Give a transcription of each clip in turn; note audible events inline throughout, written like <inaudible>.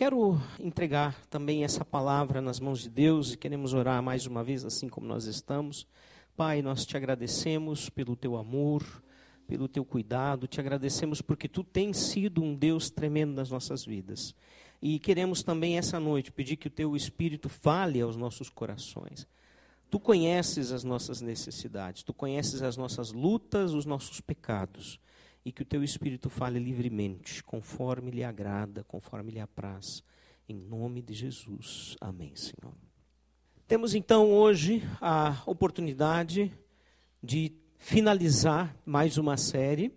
Quero entregar também essa palavra nas mãos de Deus e queremos orar mais uma vez, assim como nós estamos. Pai, nós te agradecemos pelo teu amor, pelo teu cuidado, te agradecemos porque tu tens sido um Deus tremendo nas nossas vidas. E queremos também essa noite pedir que o teu Espírito fale aos nossos corações. Tu conheces as nossas necessidades, tu conheces as nossas lutas, os nossos pecados e que o teu Espírito fale livremente, conforme lhe agrada, conforme lhe apraz. Em nome de Jesus. Amém, Senhor. Temos então hoje a oportunidade de finalizar mais uma série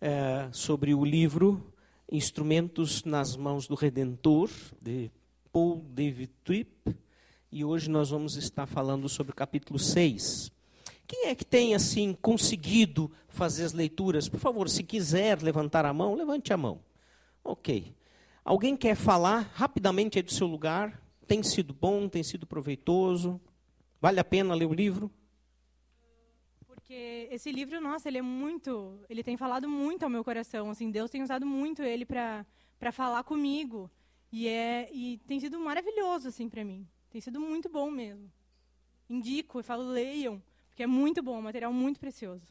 é, sobre o livro Instrumentos nas Mãos do Redentor, de Paul David Tripp. E hoje nós vamos estar falando sobre o capítulo 6. Quem é que tem assim conseguido fazer as leituras? Por favor, se quiser levantar a mão, levante a mão. Ok. Alguém quer falar rapidamente aí do seu lugar? Tem sido bom, tem sido proveitoso? Vale a pena ler o livro? Porque esse livro, nossa, ele é muito, ele tem falado muito ao meu coração, assim, Deus tem usado muito ele para para falar comigo. E é e tem sido maravilhoso assim para mim. Tem sido muito bom mesmo. Indico, eu falo leiam, porque é muito bom, um material muito precioso.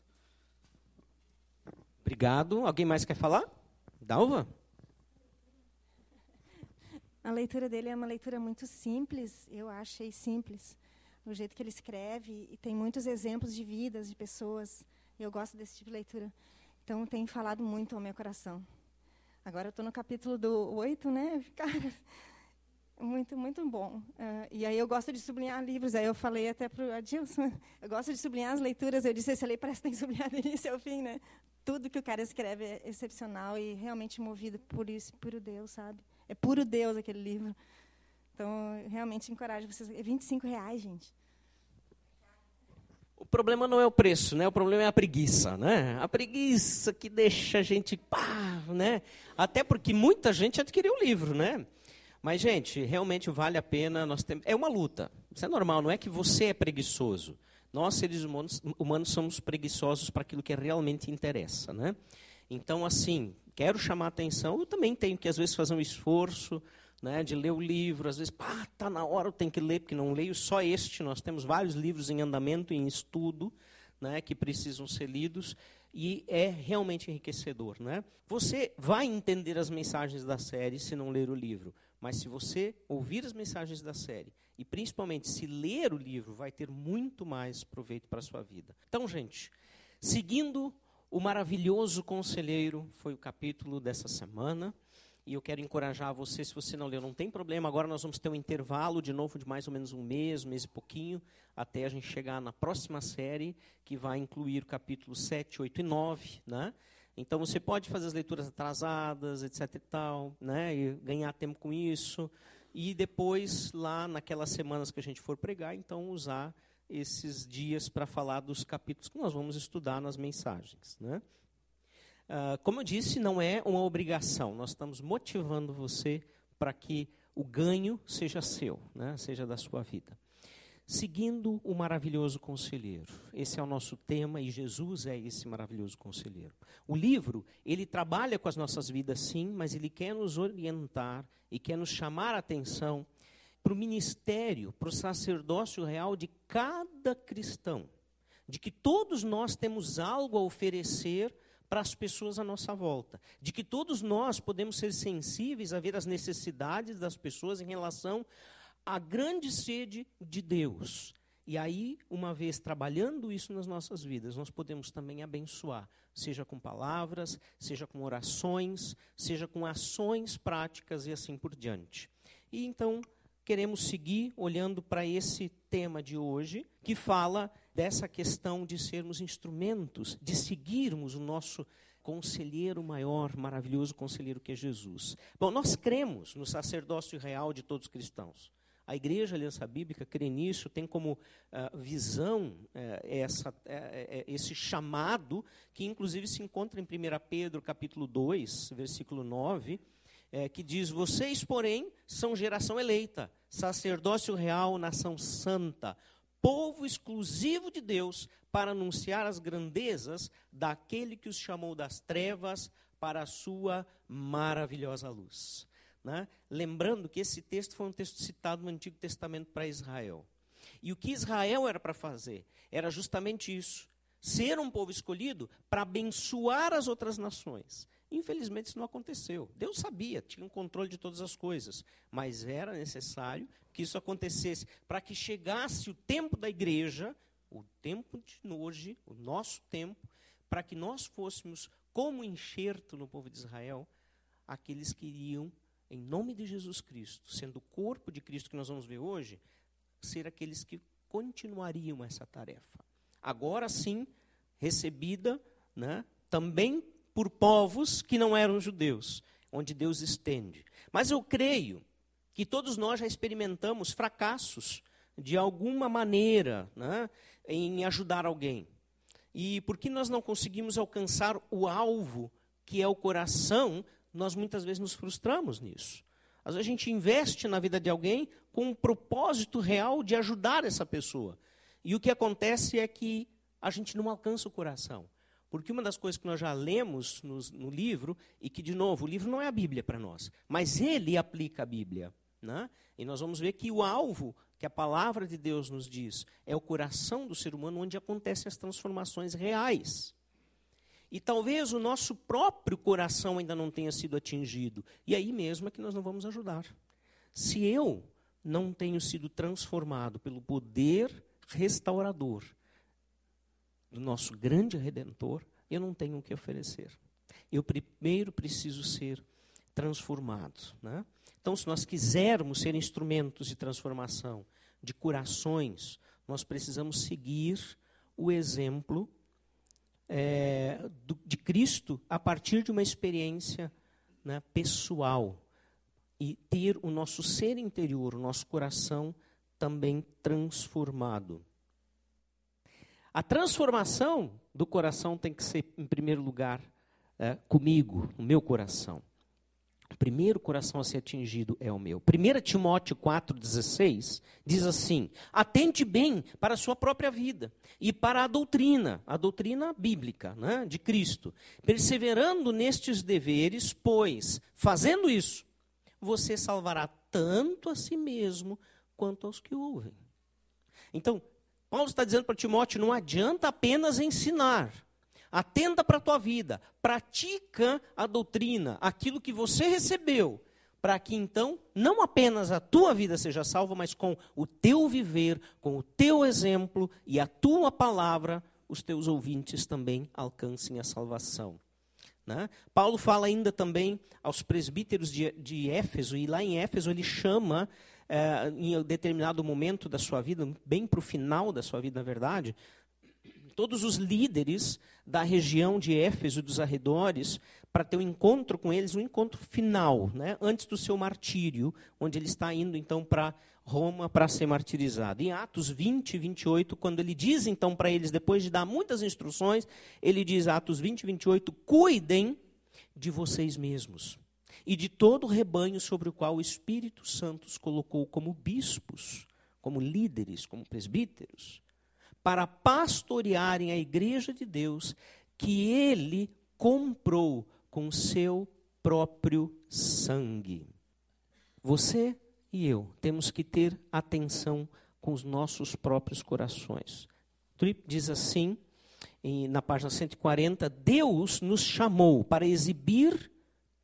Obrigado. Alguém mais quer falar? Dalva? <laughs> A leitura dele é uma leitura muito simples, eu achei simples, no jeito que ele escreve, e tem muitos exemplos de vidas, de pessoas. Eu gosto desse tipo de leitura. Então, tem falado muito ao meu coração. Agora eu estou no capítulo do 8, né? <laughs> Cara, muito, muito bom. Uh, e aí eu gosto de sublinhar livros. Aí eu falei até para o Adilson, <laughs> eu gosto de sublinhar as leituras. Eu disse, esse ali parece que tem <laughs> que sublinhar do início ao fim, né? Tudo que o cara escreve é excepcional e realmente movido por isso, puro Deus, sabe? É puro Deus aquele livro. Então, realmente encorajo vocês. É 25 reais, gente. O problema não é o preço, né? O problema é a preguiça, né? A preguiça que deixa a gente pá, né? Até porque muita gente adquiriu o livro, né? Mas, gente, realmente vale a pena. Nós temos, é uma luta. Isso é normal, não é que você é preguiçoso. Nós, seres humanos, humanos somos preguiçosos para aquilo que realmente interessa. Né? Então, assim, quero chamar a atenção. Eu também tenho que, às vezes, fazer um esforço né, de ler o livro. Às vezes, pá, está na hora, eu tenho que ler, porque não leio só este. Nós temos vários livros em andamento, em estudo, né, que precisam ser lidos e é realmente enriquecedor. Né? Você vai entender as mensagens da série se não ler o livro, mas se você ouvir as mensagens da série e principalmente se ler o livro, vai ter muito mais proveito para a sua vida. Então, gente, seguindo o maravilhoso conselheiro foi o capítulo dessa semana. E eu quero encorajar você, se você não leu, não tem problema. Agora nós vamos ter um intervalo de novo de mais ou menos um mês, um mês e pouquinho, até a gente chegar na próxima série, que vai incluir o capítulo 7, 8 e 9. Né? Então você pode fazer as leituras atrasadas, etc. e tal, né? e ganhar tempo com isso. E depois, lá naquelas semanas que a gente for pregar, então usar esses dias para falar dos capítulos que nós vamos estudar nas mensagens. Né? Uh, como eu disse, não é uma obrigação. Nós estamos motivando você para que o ganho seja seu, né? seja da sua vida. Seguindo o maravilhoso conselheiro. Esse é o nosso tema e Jesus é esse maravilhoso conselheiro. O livro, ele trabalha com as nossas vidas sim, mas ele quer nos orientar e quer nos chamar a atenção para o ministério, para o sacerdócio real de cada cristão. De que todos nós temos algo a oferecer para as pessoas à nossa volta. De que todos nós podemos ser sensíveis a ver as necessidades das pessoas em relação à grande sede de Deus. E aí, uma vez trabalhando isso nas nossas vidas, nós podemos também abençoar, seja com palavras, seja com orações, seja com ações práticas e assim por diante. E então, queremos seguir olhando para esse tema de hoje, que fala dessa questão de sermos instrumentos, de seguirmos o nosso conselheiro maior, maravilhoso conselheiro que é Jesus. Bom, nós cremos no sacerdócio real de todos os cristãos. A Igreja Aliança Bíblica crê nisso, tem como uh, visão uh, essa, uh, esse chamado, que inclusive se encontra em 1 Pedro capítulo 2, versículo 9, que diz, vocês, porém, são geração eleita, sacerdócio real, nação santa, povo exclusivo de Deus para anunciar as grandezas daquele que os chamou das trevas para a sua maravilhosa luz. Né? lembrando que esse texto foi um texto citado no Antigo Testamento para Israel. E o que Israel era para fazer? Era justamente isso: ser um povo escolhido para abençoar as outras nações. Infelizmente isso não aconteceu. Deus sabia, tinha um controle de todas as coisas, mas era necessário que isso acontecesse para que chegasse o tempo da igreja, o tempo de hoje, o nosso tempo, para que nós fôssemos como enxerto no povo de Israel, aqueles que iriam, em nome de Jesus Cristo, sendo o corpo de Cristo que nós vamos ver hoje, ser aqueles que continuariam essa tarefa. Agora sim, recebida né, também por povos que não eram judeus, onde Deus estende. Mas eu creio que todos nós já experimentamos fracassos de alguma maneira né, em ajudar alguém. E porque nós não conseguimos alcançar o alvo, que é o coração, nós muitas vezes nos frustramos nisso. Às vezes a gente investe na vida de alguém com um propósito real de ajudar essa pessoa. E o que acontece é que a gente não alcança o coração. Porque uma das coisas que nós já lemos no, no livro, e que, de novo, o livro não é a Bíblia para nós, mas ele aplica a Bíblia. Né? E nós vamos ver que o alvo que a palavra de Deus nos diz é o coração do ser humano onde acontecem as transformações reais. E talvez o nosso próprio coração ainda não tenha sido atingido. E aí mesmo é que nós não vamos ajudar. Se eu não tenho sido transformado pelo poder restaurador do nosso grande redentor, eu não tenho o que oferecer. Eu primeiro preciso ser transformado. Né? Então, se nós quisermos ser instrumentos de transformação, de curações, nós precisamos seguir o exemplo é, do, de Cristo a partir de uma experiência né, pessoal e ter o nosso ser interior, o nosso coração também transformado. A transformação do coração tem que ser, em primeiro lugar, é, comigo, no meu coração. O primeiro coração a ser atingido é o meu. 1 Timóteo 4,16 diz assim: atente bem para a sua própria vida e para a doutrina, a doutrina bíblica né, de Cristo, perseverando nestes deveres, pois, fazendo isso, você salvará tanto a si mesmo quanto aos que ouvem. Então, Paulo está dizendo para Timóteo: não adianta apenas ensinar. Atenta para a tua vida, pratica a doutrina, aquilo que você recebeu, para que então não apenas a tua vida seja salva, mas com o teu viver, com o teu exemplo e a tua palavra, os teus ouvintes também alcancem a salvação. Né? Paulo fala ainda também aos presbíteros de, de Éfeso, e lá em Éfeso ele chama é, em determinado momento da sua vida, bem para o final da sua vida, na verdade, todos os líderes da região de Éfeso e dos arredores para ter um encontro com eles, um encontro final, né, antes do seu martírio, onde ele está indo então para Roma para ser martirizado. Em Atos 20 e 28, quando ele diz então para eles, depois de dar muitas instruções, ele diz, Atos 20 e 28, cuidem de vocês mesmos e de todo o rebanho sobre o qual o Espírito Santo os colocou como bispos, como líderes, como presbíteros, para pastorearem a igreja de Deus que ele comprou com seu próprio sangue. Você e eu temos que ter atenção com os nossos próprios corações. Tripp diz assim, na página 140, Deus nos chamou para exibir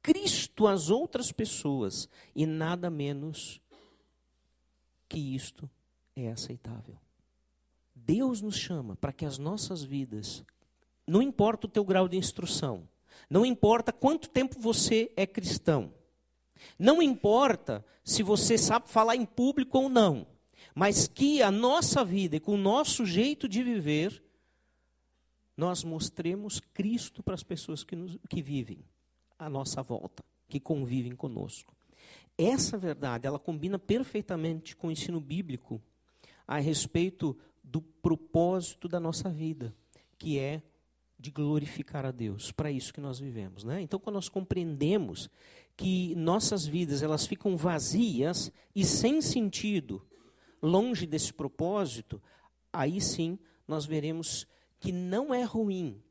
Cristo às outras pessoas e nada menos que isto é aceitável. Deus nos chama para que as nossas vidas, não importa o teu grau de instrução, não importa quanto tempo você é cristão, não importa se você sabe falar em público ou não, mas que a nossa vida e com o nosso jeito de viver, nós mostremos Cristo para as pessoas que, nos, que vivem à nossa volta, que convivem conosco. Essa verdade, ela combina perfeitamente com o ensino bíblico a respeito do propósito da nossa vida, que é de glorificar a Deus. Para isso que nós vivemos, né? Então, quando nós compreendemos que nossas vidas elas ficam vazias e sem sentido, longe desse propósito, aí sim nós veremos que não é ruim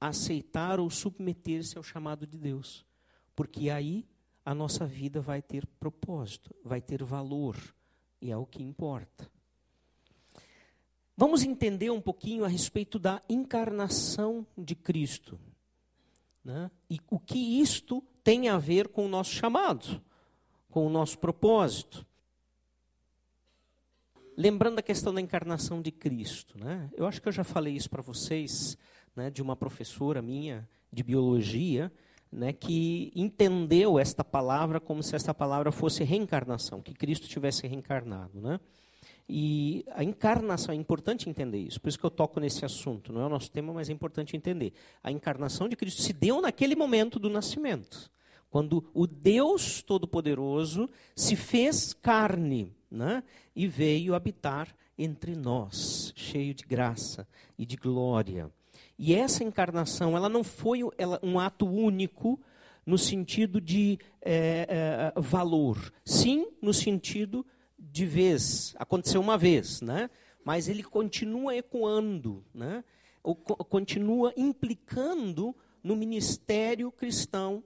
aceitar ou submeter-se ao chamado de Deus. Porque aí a nossa vida vai ter propósito, vai ter valor, e é o que importa. Vamos entender um pouquinho a respeito da encarnação de Cristo. Né? E o que isto tem a ver com o nosso chamado, com o nosso propósito. Lembrando a questão da encarnação de Cristo. Né? Eu acho que eu já falei isso para vocês, né, de uma professora minha de biologia, né, que entendeu esta palavra como se esta palavra fosse reencarnação, que Cristo tivesse reencarnado. Né? E a encarnação, é importante entender isso, por isso que eu toco nesse assunto, não é o nosso tema, mas é importante entender. A encarnação de Cristo se deu naquele momento do nascimento, quando o Deus Todo-Poderoso se fez carne né, e veio habitar entre nós, cheio de graça e de glória. E essa encarnação, ela não foi ela, um ato único no sentido de é, é, valor, sim no sentido de vez, aconteceu uma vez, né? mas ele continua ecoando, né? Continua implicando no ministério cristão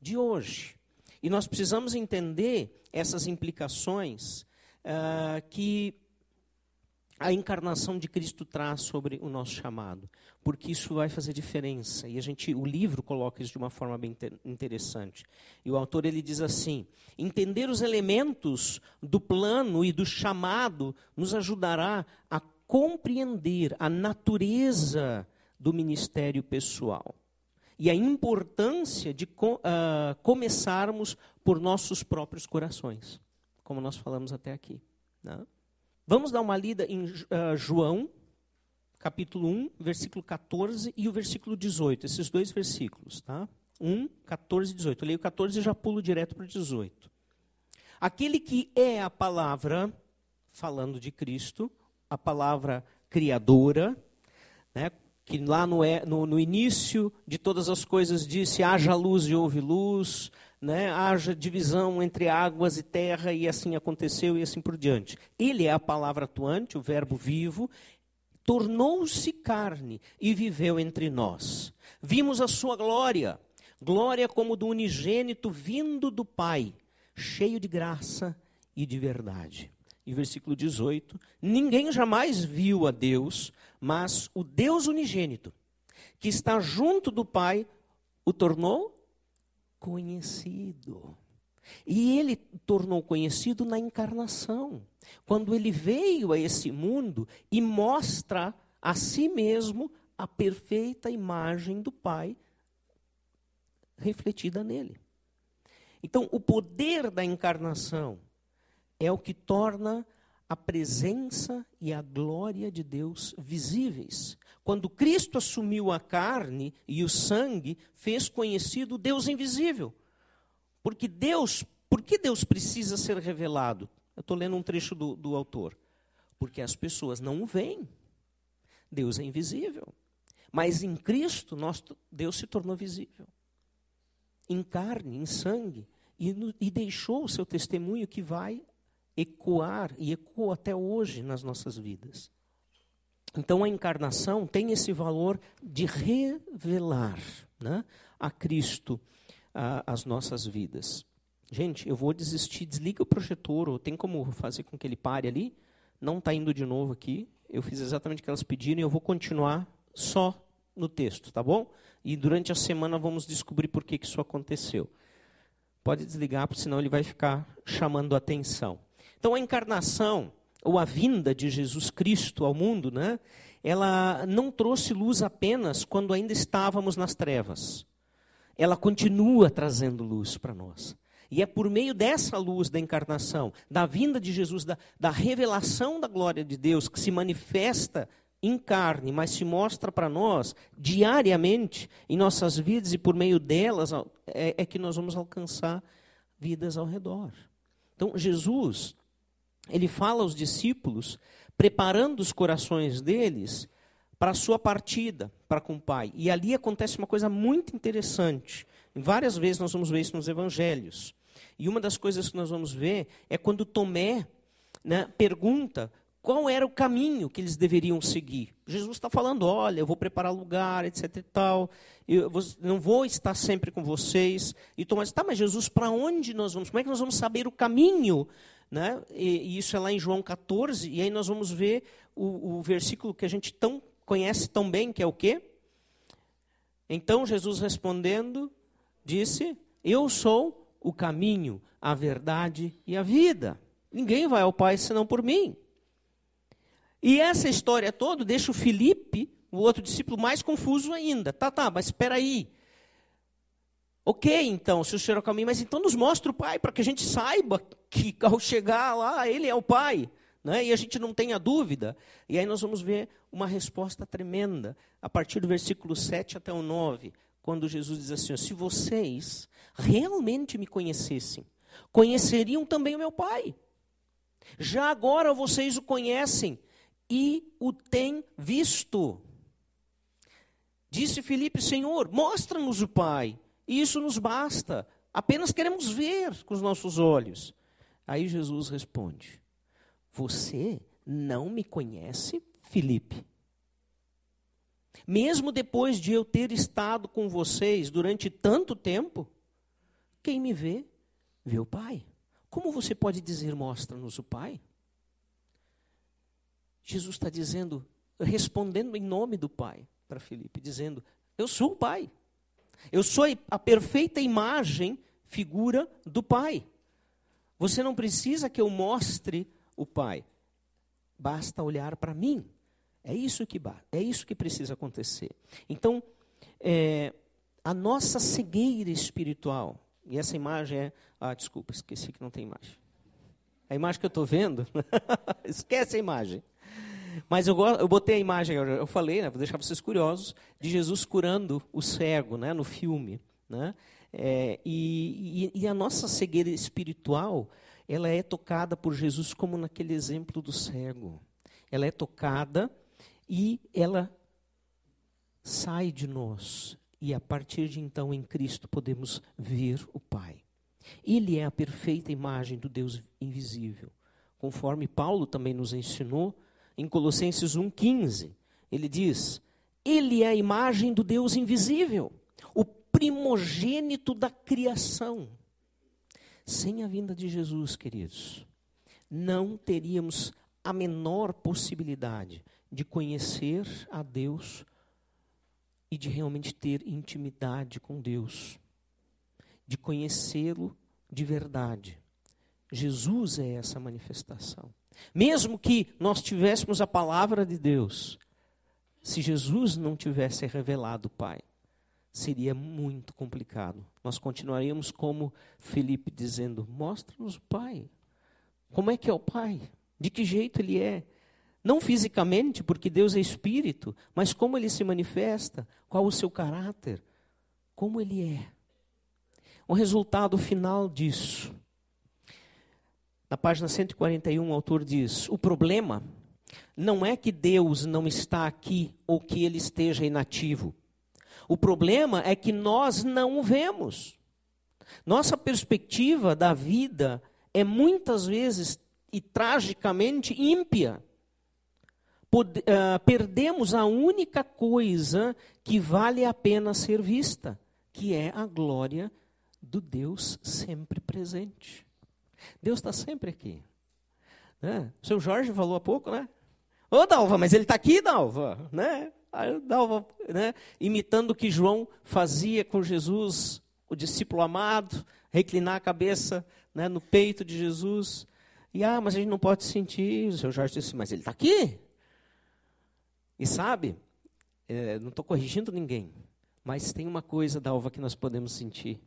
de hoje. E nós precisamos entender essas implicações uh, que a encarnação de Cristo traz sobre o nosso chamado, porque isso vai fazer diferença. E a gente, o livro coloca isso de uma forma bem interessante. E o autor ele diz assim: entender os elementos do plano e do chamado nos ajudará a compreender a natureza do ministério pessoal e a importância de uh, começarmos por nossos próprios corações, como nós falamos até aqui. Né? Vamos dar uma lida em uh, João, capítulo 1, versículo 14 e o versículo 18, esses dois versículos, tá? 1, 14 e 18. Eu leio 14 e já pulo direto para o 18. Aquele que é a palavra, falando de Cristo, a palavra criadora, né, que lá no, no, no início de todas as coisas disse: haja luz e houve luz, né, haja divisão entre águas e terra, e assim aconteceu, e assim por diante. Ele é a palavra atuante, o Verbo vivo, tornou-se carne e viveu entre nós. Vimos a sua glória, glória como do unigênito vindo do Pai, cheio de graça e de verdade. E versículo 18: Ninguém jamais viu a Deus, mas o Deus unigênito, que está junto do Pai, o tornou conhecido. E ele tornou conhecido na encarnação, quando ele veio a esse mundo e mostra a si mesmo a perfeita imagem do Pai refletida nele. Então, o poder da encarnação é o que torna a presença e a glória de Deus visíveis. Quando Cristo assumiu a carne e o sangue, fez conhecido Deus invisível. Porque Deus, por que Deus precisa ser revelado? Eu estou lendo um trecho do, do autor. Porque as pessoas não o veem. Deus é invisível. Mas em Cristo, nós, Deus se tornou visível. Em carne, em sangue. E, no, e deixou o seu testemunho que vai ecoar e ecoa até hoje nas nossas vidas. Então a encarnação tem esse valor de revelar né, a Cristo as nossas vidas. Gente, eu vou desistir, desliga o projetor, ou tem como fazer com que ele pare ali? Não está indo de novo aqui. Eu fiz exatamente o que elas pediram e eu vou continuar só no texto, tá bom? E durante a semana vamos descobrir por que, que isso aconteceu. Pode desligar, senão ele vai ficar chamando a atenção. Então a encarnação, ou a vinda de Jesus Cristo ao mundo, né, ela não trouxe luz apenas quando ainda estávamos nas trevas. Ela continua trazendo luz para nós. E é por meio dessa luz da encarnação, da vinda de Jesus, da, da revelação da glória de Deus, que se manifesta em carne, mas se mostra para nós diariamente em nossas vidas e por meio delas é, é que nós vamos alcançar vidas ao redor. Então, Jesus ele fala aos discípulos, preparando os corações deles para a sua partida para com o Pai. E ali acontece uma coisa muito interessante. Várias vezes nós vamos ver isso nos evangelhos. E uma das coisas que nós vamos ver é quando Tomé né, pergunta qual era o caminho que eles deveriam seguir. Jesus está falando: olha, eu vou preparar lugar, etc e tal, eu não vou estar sempre com vocês. E Tomás, tá, mas Jesus, para onde nós vamos? Como é que nós vamos saber o caminho? Né? E, e, isso é lá em João 14, e aí nós vamos ver o, o versículo que a gente tão, conhece tão bem, que é o quê? Então Jesus respondendo, disse: Eu sou o caminho, a verdade e a vida. Ninguém vai ao Pai senão por mim. E essa história toda deixa o Felipe, o outro discípulo, mais confuso ainda. Tá, tá, mas espera aí. Ok, então, se o Senhor é o caminho, mas então nos mostra o Pai, para que a gente saiba que ao chegar lá, Ele é o Pai. Né? E a gente não tenha dúvida. E aí nós vamos ver uma resposta tremenda, a partir do versículo 7 até o 9, quando Jesus diz assim: Se vocês realmente me conhecessem, conheceriam também o meu Pai. Já agora vocês o conhecem e o têm visto. Disse Filipe, Senhor, mostra-nos o Pai, e isso nos basta. Apenas queremos ver com os nossos olhos. Aí Jesus responde: Você não me conhece, Filipe? Mesmo depois de eu ter estado com vocês durante tanto tempo, quem me vê, vê o Pai. Como você pode dizer, mostra-nos o Pai? Jesus está dizendo, respondendo em nome do Pai para Filipe, dizendo: Eu sou o Pai. Eu sou a perfeita imagem, figura do Pai. Você não precisa que eu mostre o Pai. Basta olhar para mim. É isso que é isso que precisa acontecer. Então, é, a nossa cegueira espiritual, e essa imagem é. Ah, desculpa, esqueci que não tem imagem. A imagem que eu estou vendo, <laughs> esquece a imagem. Mas eu, eu botei a imagem, eu falei, né, vou deixar vocês curiosos, de Jesus curando o cego né, no filme. Né? É, e, e, e, a nossa cegueira espiritual, ela é tocada por Jesus como naquele exemplo do cego. Ela é tocada e ela sai de nós. E a partir de então, em Cristo, podemos ver o Pai. Ele é a perfeita imagem do Deus invisível. Conforme Paulo também nos ensinou, em Colossenses 1,15, ele diz: Ele é a imagem do Deus invisível, o primogênito da criação. Sem a vinda de Jesus, queridos, não teríamos a menor possibilidade de conhecer a Deus e de realmente ter intimidade com Deus, de conhecê-lo de verdade. Jesus é essa manifestação. Mesmo que nós tivéssemos a palavra de Deus, se Jesus não tivesse revelado o Pai, seria muito complicado. Nós continuaríamos como Felipe dizendo: Mostra-nos o Pai. Como é que é o Pai? De que jeito ele é? Não fisicamente, porque Deus é espírito, mas como ele se manifesta, qual o seu caráter, como ele é. O resultado final disso na página 141, o autor diz: o problema não é que Deus não está aqui ou que ele esteja inativo. O problema é que nós não o vemos. Nossa perspectiva da vida é muitas vezes e tragicamente ímpia. Pod, uh, perdemos a única coisa que vale a pena ser vista, que é a glória do Deus sempre presente. Deus está sempre aqui. Né? O seu Jorge falou há pouco, né? Ô, Dalva, mas ele está aqui, Dalva, né? Aí, Dalva, né? Imitando o que João fazia com Jesus, o discípulo amado, reclinar a cabeça né, no peito de Jesus. E, ah, mas a gente não pode sentir. O seu Jorge disse, mas ele está aqui. E sabe, é, não estou corrigindo ninguém, mas tem uma coisa, Dalva, que nós podemos sentir.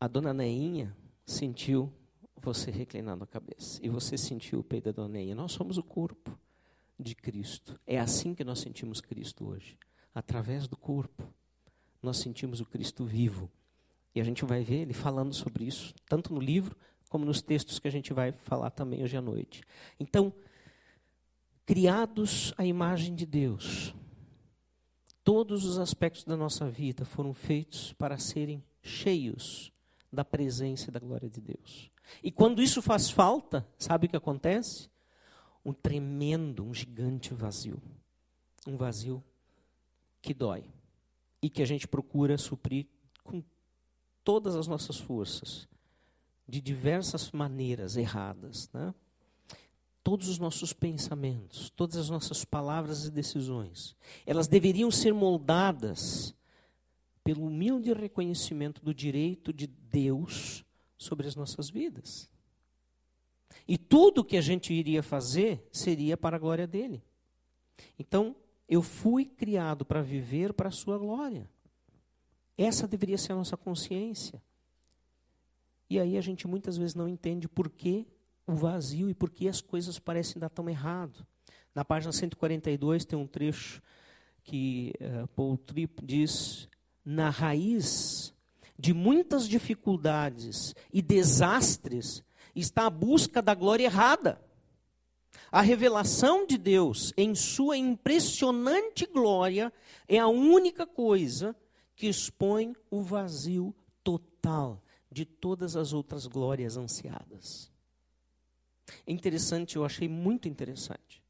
A dona Neinha, sentiu você reclinando a cabeça. E você sentiu o peito da dona Neia. Nós somos o corpo de Cristo. É assim que nós sentimos Cristo hoje. Através do corpo. Nós sentimos o Cristo vivo. E a gente vai ver ele falando sobre isso, tanto no livro como nos textos que a gente vai falar também hoje à noite. Então, criados à imagem de Deus, todos os aspectos da nossa vida foram feitos para serem cheios da presença e da glória de Deus. E quando isso faz falta, sabe o que acontece? Um tremendo, um gigante vazio. Um vazio que dói e que a gente procura suprir com todas as nossas forças, de diversas maneiras erradas. Né? Todos os nossos pensamentos, todas as nossas palavras e decisões, elas deveriam ser moldadas pelo humilde reconhecimento do direito de Deus sobre as nossas vidas. E tudo que a gente iria fazer seria para a glória dele. Então, eu fui criado para viver para a sua glória. Essa deveria ser a nossa consciência. E aí a gente muitas vezes não entende por que o vazio e por que as coisas parecem dar tão errado. Na página 142 tem um trecho que uh, Paul Tripp diz: na raiz de muitas dificuldades e desastres está a busca da glória errada. A revelação de Deus em sua impressionante glória é a única coisa que expõe o vazio total de todas as outras glórias ansiadas. É interessante, eu achei muito interessante.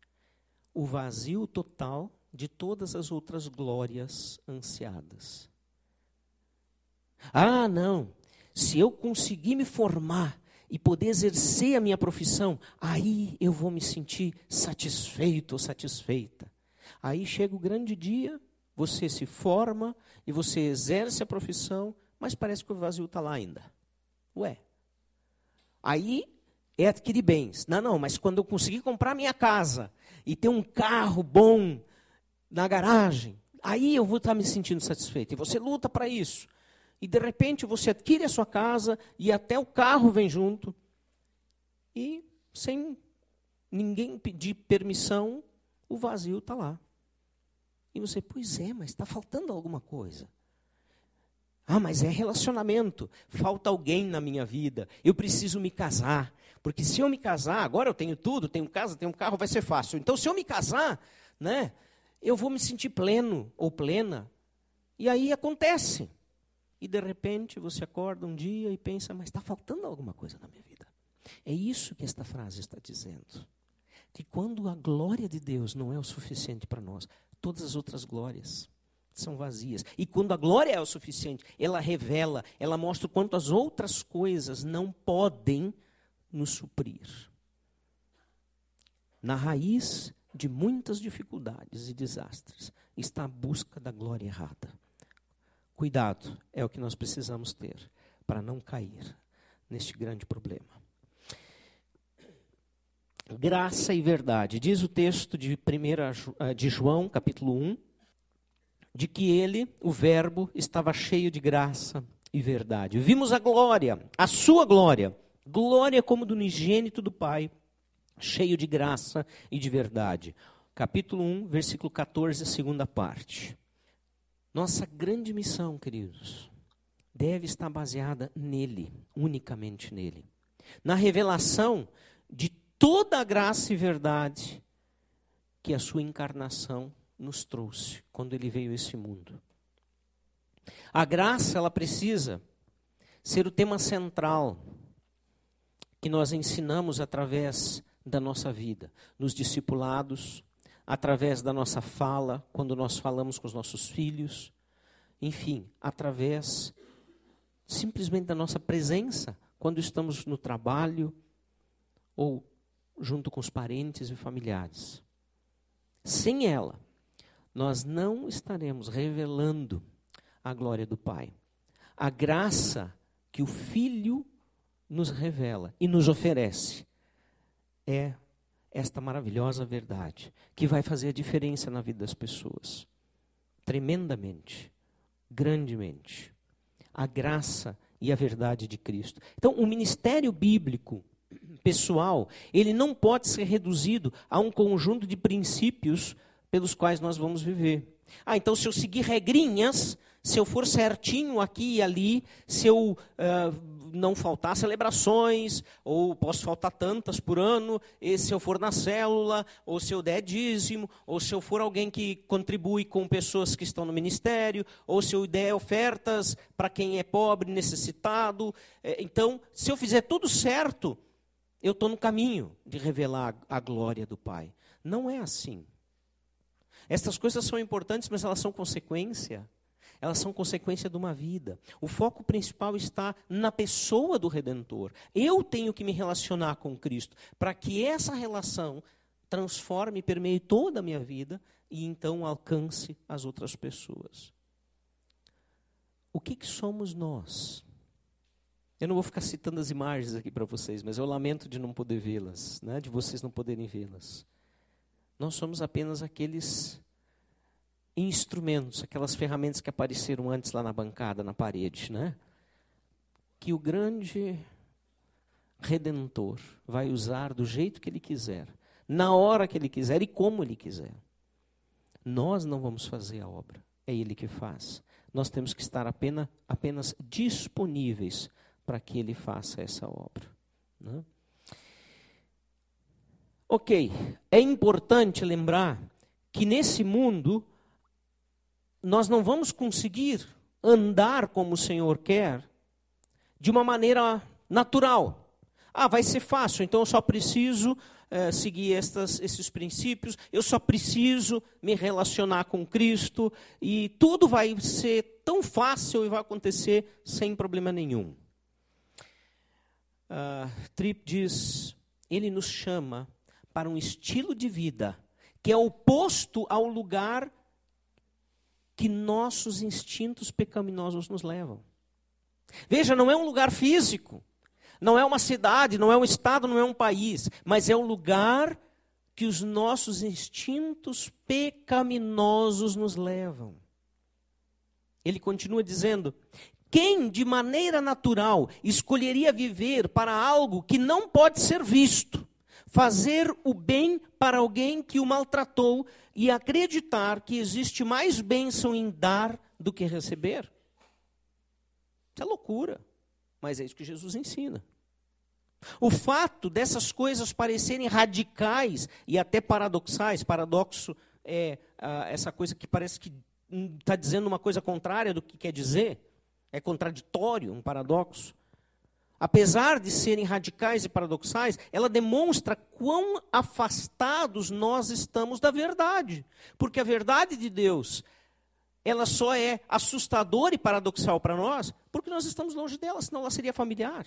O vazio total de todas as outras glórias ansiadas. Ah, não. Se eu conseguir me formar e poder exercer a minha profissão, aí eu vou me sentir satisfeito ou satisfeita. Aí chega o grande dia, você se forma e você exerce a profissão, mas parece que o vazio está lá ainda. Ué. Aí é adquirir bens. Não, não, mas quando eu conseguir comprar minha casa e ter um carro bom na garagem, aí eu vou estar tá me sentindo satisfeito. E você luta para isso e de repente você adquire a sua casa e até o carro vem junto. E sem ninguém pedir permissão, o vazio está lá. E você, pois é, mas está faltando alguma coisa. Ah, mas é relacionamento. Falta alguém na minha vida. Eu preciso me casar. Porque se eu me casar, agora eu tenho tudo, tenho casa, tenho carro, vai ser fácil. Então, se eu me casar, né, eu vou me sentir pleno ou plena. E aí acontece. E de repente você acorda um dia e pensa, mas está faltando alguma coisa na minha vida. É isso que esta frase está dizendo. Que quando a glória de Deus não é o suficiente para nós, todas as outras glórias são vazias. E quando a glória é o suficiente, ela revela, ela mostra o quanto as outras coisas não podem nos suprir. Na raiz de muitas dificuldades e desastres está a busca da glória errada. Cuidado é o que nós precisamos ter para não cair neste grande problema. Graça e verdade. Diz o texto de, primeira, eh, de João, capítulo 1, de que ele, o Verbo, estava cheio de graça e verdade. Vimos a glória, a sua glória, glória como do unigênito do Pai, cheio de graça e de verdade. Capítulo 1, versículo 14, segunda parte. Nossa grande missão, queridos, deve estar baseada nele, unicamente nele. Na revelação de toda a graça e verdade que a sua encarnação nos trouxe quando ele veio a esse mundo. A graça, ela precisa ser o tema central que nós ensinamos através da nossa vida, nos discipulados, através da nossa fala, quando nós falamos com os nossos filhos, enfim, através simplesmente da nossa presença, quando estamos no trabalho ou junto com os parentes e familiares. Sem ela, nós não estaremos revelando a glória do Pai. A graça que o Filho nos revela e nos oferece é esta maravilhosa verdade que vai fazer a diferença na vida das pessoas. Tremendamente, grandemente. A graça e a verdade de Cristo. Então, o ministério bíblico pessoal, ele não pode ser reduzido a um conjunto de princípios pelos quais nós vamos viver. Ah, então se eu seguir regrinhas, se eu for certinho aqui e ali, se eu uh, não faltar celebrações, ou posso faltar tantas por ano, e se eu for na célula, ou se eu der dízimo, ou se eu for alguém que contribui com pessoas que estão no ministério, ou se eu der ofertas para quem é pobre, necessitado. É, então, se eu fizer tudo certo, eu estou no caminho de revelar a glória do Pai. Não é assim. Estas coisas são importantes, mas elas são consequência. Elas são consequência de uma vida. O foco principal está na pessoa do Redentor. Eu tenho que me relacionar com Cristo para que essa relação transforme permeie toda a minha vida e então alcance as outras pessoas. O que, que somos nós? Eu não vou ficar citando as imagens aqui para vocês, mas eu lamento de não poder vê-las, né? de vocês não poderem vê-las. Nós somos apenas aqueles instrumentos, aquelas ferramentas que apareceram antes lá na bancada, na parede, né? Que o grande redentor vai usar do jeito que ele quiser, na hora que ele quiser e como ele quiser. Nós não vamos fazer a obra, é ele que faz. Nós temos que estar apenas, apenas disponíveis para que ele faça essa obra. Né? Ok, é importante lembrar que nesse mundo nós não vamos conseguir andar como o Senhor quer de uma maneira natural. Ah, vai ser fácil, então eu só preciso é, seguir estas, esses princípios, eu só preciso me relacionar com Cristo e tudo vai ser tão fácil e vai acontecer sem problema nenhum. Uh, Tripp diz: ele nos chama para um estilo de vida que é oposto ao lugar que nossos instintos pecaminosos nos levam. Veja, não é um lugar físico, não é uma cidade, não é um estado, não é um país, mas é o lugar que os nossos instintos pecaminosos nos levam. Ele continua dizendo: quem de maneira natural escolheria viver para algo que não pode ser visto, fazer o bem para alguém que o maltratou e acreditar que existe mais bênção em dar do que receber? Isso é loucura, mas é isso que Jesus ensina. O fato dessas coisas parecerem radicais e até paradoxais, paradoxo é ah, essa coisa que parece que está dizendo uma coisa contrária do que quer dizer, é contraditório, um paradoxo. Apesar de serem radicais e paradoxais, ela demonstra quão afastados nós estamos da verdade. Porque a verdade de Deus, ela só é assustadora e paradoxal para nós, porque nós estamos longe dela, senão ela seria familiar.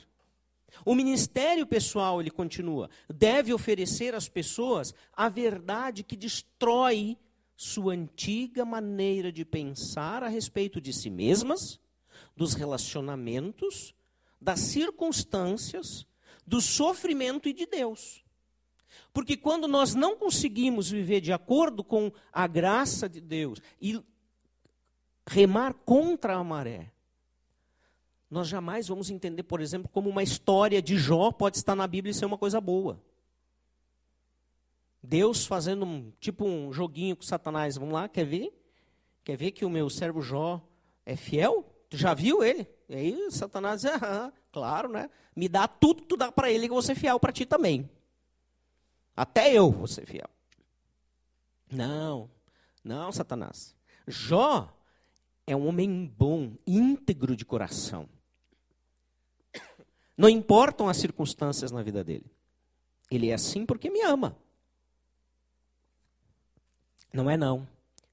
O ministério pessoal, ele continua, deve oferecer às pessoas a verdade que destrói sua antiga maneira de pensar a respeito de si mesmas dos relacionamentos, das circunstâncias, do sofrimento e de Deus. Porque quando nós não conseguimos viver de acordo com a graça de Deus e remar contra a maré, nós jamais vamos entender, por exemplo, como uma história de Jó pode estar na Bíblia e ser uma coisa boa. Deus fazendo um, tipo um joguinho com Satanás. Vamos lá, quer ver? Quer ver que o meu servo Jó é fiel? Tu já viu ele? E aí Satanás <laughs> diz, ah, claro, né? Me dá tudo que tu dá para ele que eu vou ser fiel para ti também. Até eu vou ser fiel. Não, não, Satanás. Jó é um homem bom, íntegro de coração. Não importam as circunstâncias na vida dele. Ele é assim porque me ama. Não é não.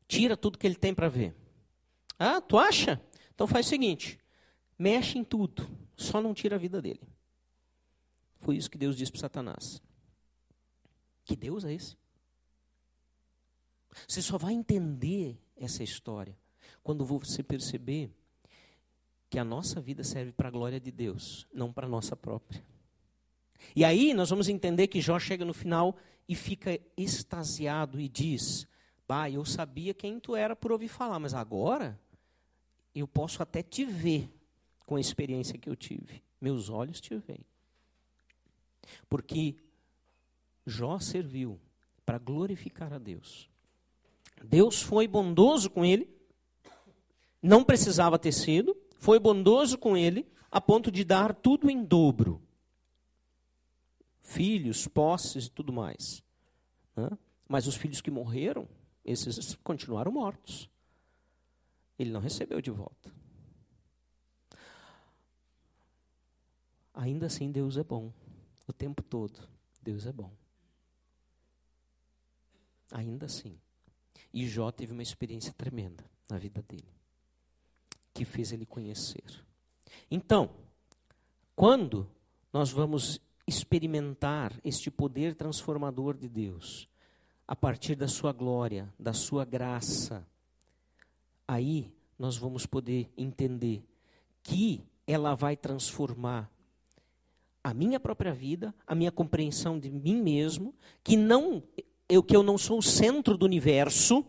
Tira tudo que ele tem para ver. Ah, tu acha? Então faz o seguinte: mexe em tudo, só não tira a vida dele. Foi isso que Deus disse para Satanás. Que Deus é esse? Você só vai entender essa história quando você perceber que a nossa vida serve para a glória de Deus, não para a nossa própria. E aí nós vamos entender que Jó chega no final e fica extasiado e diz: Bah, eu sabia quem tu era por ouvir falar, mas agora eu posso até te ver com a experiência que eu tive. Meus olhos te veem. Porque Jó serviu para glorificar a Deus. Deus foi bondoso com ele, não precisava ter sido, foi bondoso com ele a ponto de dar tudo em dobro. Filhos, posses e tudo mais. Né? Mas os filhos que morreram, esses continuaram mortos. Ele não recebeu de volta. Ainda assim, Deus é bom. o tempo todo, Deus é bom. Ainda assim. E Jó teve uma experiência tremenda na vida dele, que fez ele conhecer. Então, quando nós vamos experimentar este poder transformador de Deus, a partir da sua glória, da sua graça, aí nós vamos poder entender que ela vai transformar a minha própria vida, a minha compreensão de mim mesmo, que não eu que eu não sou o centro do universo.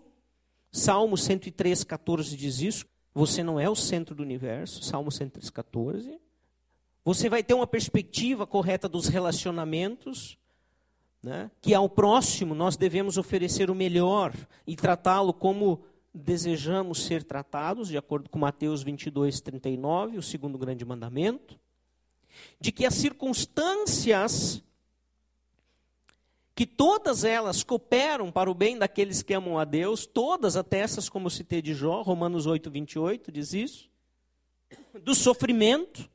Salmo 103, 14 diz isso. Você não é o centro do universo. Salmo 103, 14. Você vai ter uma perspectiva correta dos relacionamentos, né? que ao próximo nós devemos oferecer o melhor e tratá-lo como desejamos ser tratados, de acordo com Mateus 22, 39, o segundo grande mandamento, de que as circunstâncias, que todas elas cooperam para o bem daqueles que amam a Deus, todas até essas, como citei de Jó, Romanos 8, 28 diz isso, do sofrimento,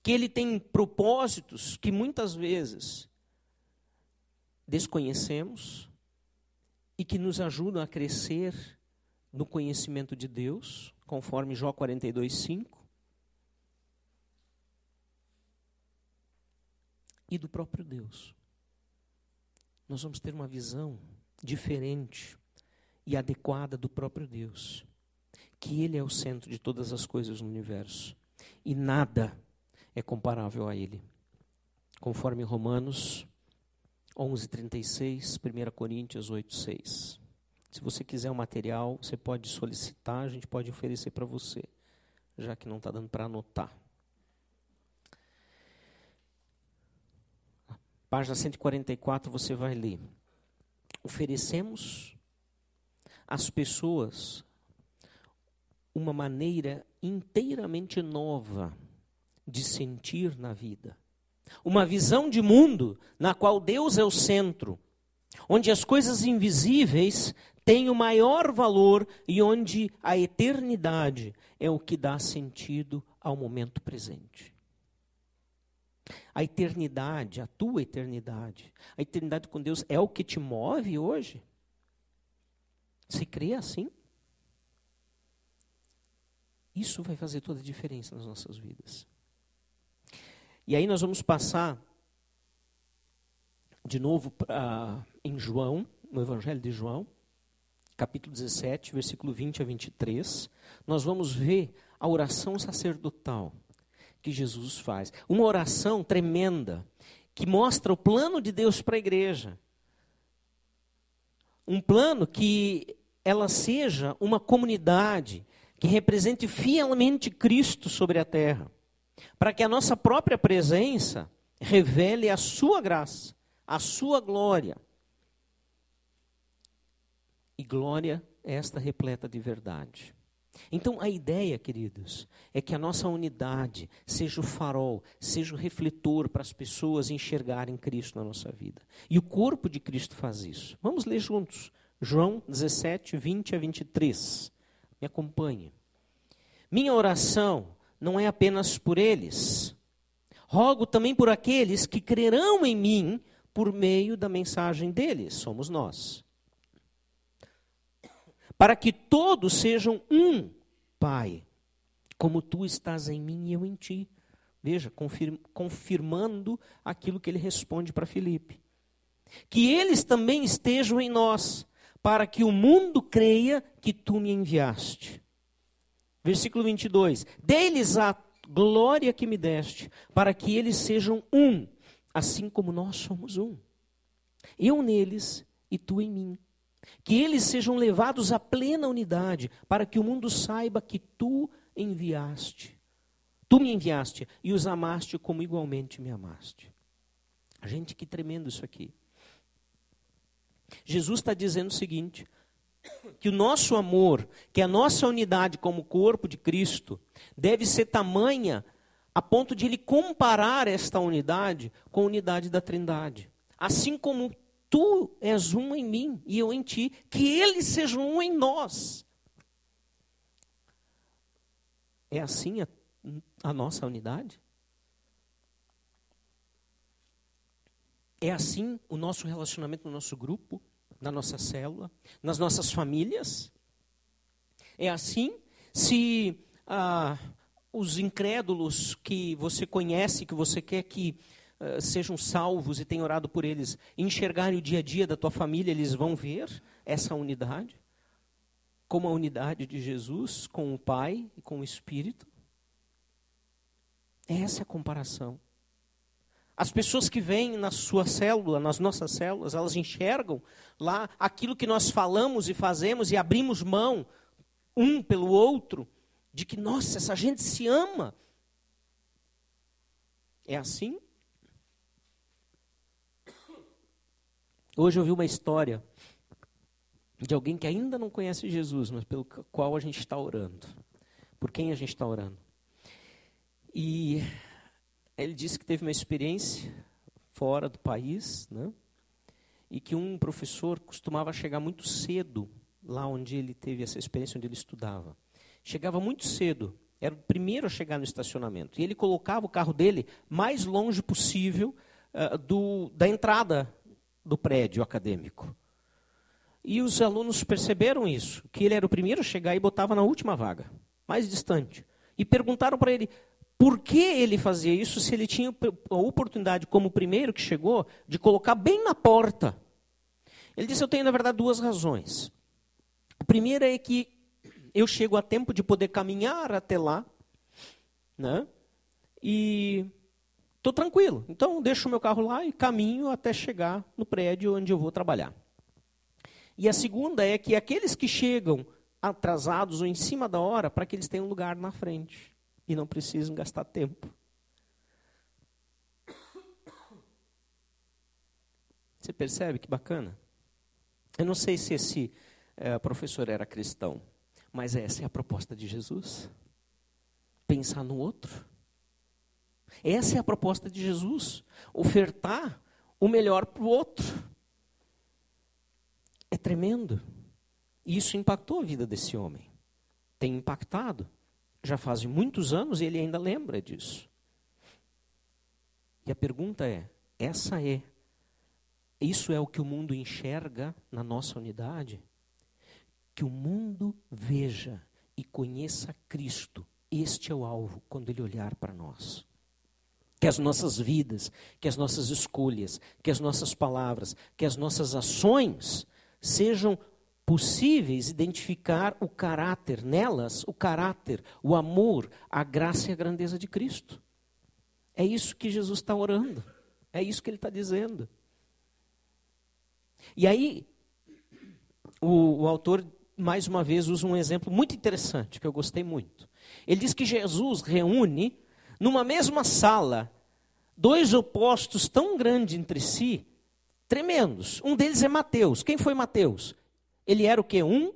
que ele tem propósitos que muitas vezes desconhecemos, e que nos ajudam a crescer no conhecimento de Deus, conforme Jó 42, 5. E do próprio Deus. Nós vamos ter uma visão diferente e adequada do próprio Deus. Que Ele é o centro de todas as coisas no universo. E nada é comparável a Ele. Conforme Romanos 11:36, 1 Coríntios 8:6. Se você quiser o um material, você pode solicitar, a gente pode oferecer para você, já que não está dando para anotar. Página 144 você vai ler. Oferecemos às pessoas uma maneira inteiramente nova de sentir na vida uma visão de mundo na qual Deus é o centro, onde as coisas invisíveis têm o maior valor e onde a eternidade é o que dá sentido ao momento presente. A eternidade, a tua eternidade, a eternidade com Deus é o que te move hoje? Se crê assim? Isso vai fazer toda a diferença nas nossas vidas. E aí nós vamos passar de novo pra, em João, no Evangelho de João, capítulo 17, versículo 20 a 23. Nós vamos ver a oração sacerdotal que Jesus faz. Uma oração tremenda que mostra o plano de Deus para a igreja. Um plano que ela seja uma comunidade que represente fielmente Cristo sobre a terra para que a nossa própria presença revele a sua graça, a sua glória. E glória é esta repleta de verdade. Então a ideia, queridos, é que a nossa unidade seja o farol, seja o refletor para as pessoas enxergarem Cristo na nossa vida. E o corpo de Cristo faz isso. Vamos ler juntos. João 17, 20 a 23. Me acompanhe. Minha oração não é apenas por eles. Rogo também por aqueles que crerão em mim por meio da mensagem deles, somos nós. Para que todos sejam um, Pai, como tu estás em mim e eu em ti. Veja, confirmando aquilo que ele responde para Filipe. Que eles também estejam em nós, para que o mundo creia que tu me enviaste. Versículo 22. Dê-lhes a glória que me deste, para que eles sejam um, assim como nós somos um. Eu neles e tu em mim. Que eles sejam levados à plena unidade, para que o mundo saiba que tu enviaste. Tu me enviaste e os amaste como igualmente me amaste. Gente, que tremendo isso aqui. Jesus está dizendo o seguinte: <coughs> que o nosso amor, que a nossa unidade como corpo de Cristo, deve ser tamanha a ponto de ele comparar esta unidade com a unidade da Trindade. Assim como tu és um em mim e eu em ti, que eles sejam um em nós. É assim a, a nossa unidade? É assim o nosso relacionamento no nosso grupo, na nossa célula, nas nossas famílias? É assim se ah, os incrédulos que você conhece, que você quer que uh, sejam salvos e tem orado por eles, enxergarem o dia a dia da tua família, eles vão ver essa unidade? Como a unidade de Jesus com o Pai e com o Espírito? Essa é a comparação. As pessoas que vêm na sua célula, nas nossas células, elas enxergam lá aquilo que nós falamos e fazemos e abrimos mão um pelo outro, de que, nossa, essa gente se ama. É assim? Hoje eu vi uma história de alguém que ainda não conhece Jesus, mas pelo qual a gente está orando. Por quem a gente está orando. E ele disse que teve uma experiência fora do país, né? E que um professor costumava chegar muito cedo lá onde ele teve essa experiência, onde ele estudava. Chegava muito cedo, era o primeiro a chegar no estacionamento. E ele colocava o carro dele mais longe possível uh, do, da entrada do prédio acadêmico. E os alunos perceberam isso, que ele era o primeiro a chegar e botava na última vaga, mais distante. E perguntaram para ele por que ele fazia isso se ele tinha a oportunidade, como o primeiro que chegou, de colocar bem na porta. Ele disse: Eu tenho, na verdade, duas razões. A primeira é que eu chego a tempo de poder caminhar até lá, né? E estou tranquilo. Então, deixo o meu carro lá e caminho até chegar no prédio onde eu vou trabalhar. E a segunda é que aqueles que chegam atrasados ou em cima da hora, para que eles tenham lugar na frente e não precisem gastar tempo. Você percebe que bacana? Eu não sei se esse é, professor era cristão, mas essa é a proposta de Jesus. Pensar no outro. Essa é a proposta de Jesus. Ofertar o melhor para o outro. É tremendo. E isso impactou a vida desse homem. Tem impactado. Já faz muitos anos e ele ainda lembra disso. E a pergunta é: essa é, isso é o que o mundo enxerga na nossa unidade? Que o mundo veja e conheça Cristo. Este é o alvo quando ele olhar para nós. Que as nossas vidas, que as nossas escolhas, que as nossas palavras, que as nossas ações sejam possíveis identificar o caráter nelas, o caráter, o amor, a graça e a grandeza de Cristo. É isso que Jesus está orando. É isso que ele está dizendo. E aí, o, o, autor, mais uma vez, usa um exemplo muito interessante, que eu gostei muito. Ele diz que Jesus reúne, numa mesma sala, dois opostos tão grandes entre si, tremendos. Um deles é Mateus. Quem foi Mateus? Ele era o quê? Um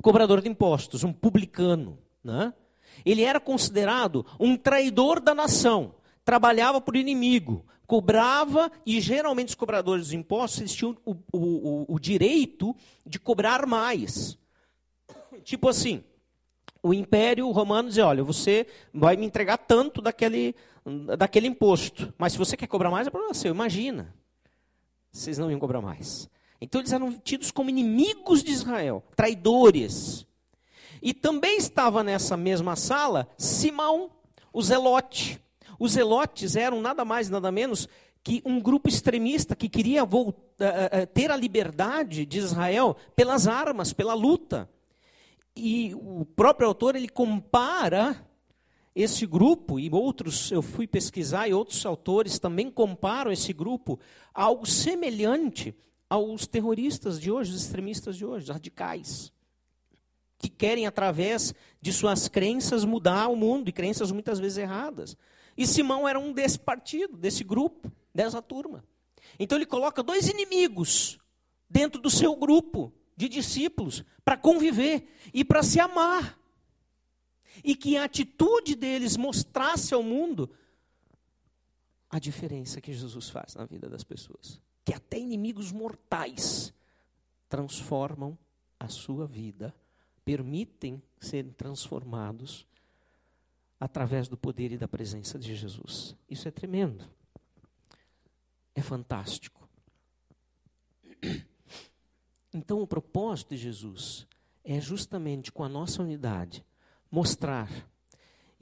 cobrador de impostos, um publicano. Né? Ele era considerado um traidor da nação, trabalhava por inimigo, cobrava, e geralmente os cobradores de impostos eles tinham o, o, o, direito de cobrar mais. Tipo assim, o Império Romano dizia: olha, você vai me entregar tanto daquele, daquele imposto, mas se você quer cobrar mais, é problema seu. Imagina, vocês não iam cobrar mais. Então eles eram tidos como inimigos de Israel, traidores. E também estava nessa mesma sala Simão, o Zelote. Os Zelotes eram nada mais, nada menos que um grupo extremista que queria voltar, uh, uh, ter a liberdade de Israel pelas armas, pela luta. E o próprio autor ele compara esse grupo e outros eu fui pesquisar e outros autores também comparam esse grupo a algo semelhante aos terroristas de hoje, os extremistas de hoje, os radicais, que querem, através de suas crenças, mudar o mundo, e crenças muitas vezes erradas. E Simão era um desse partido, desse grupo, dessa turma. Então ele coloca dois inimigos dentro do seu grupo de discípulos para conviver e para se amar. E que a atitude deles mostrasse ao mundo a diferença que Jesus faz na vida das pessoas que até inimigos mortais transformam a sua vida, permitem serem transformados através do poder e da presença de Jesus. Isso é tremendo. É fantástico. <clears throat> Então, o propósito de Jesus é justamente com a nossa unidade mostrar.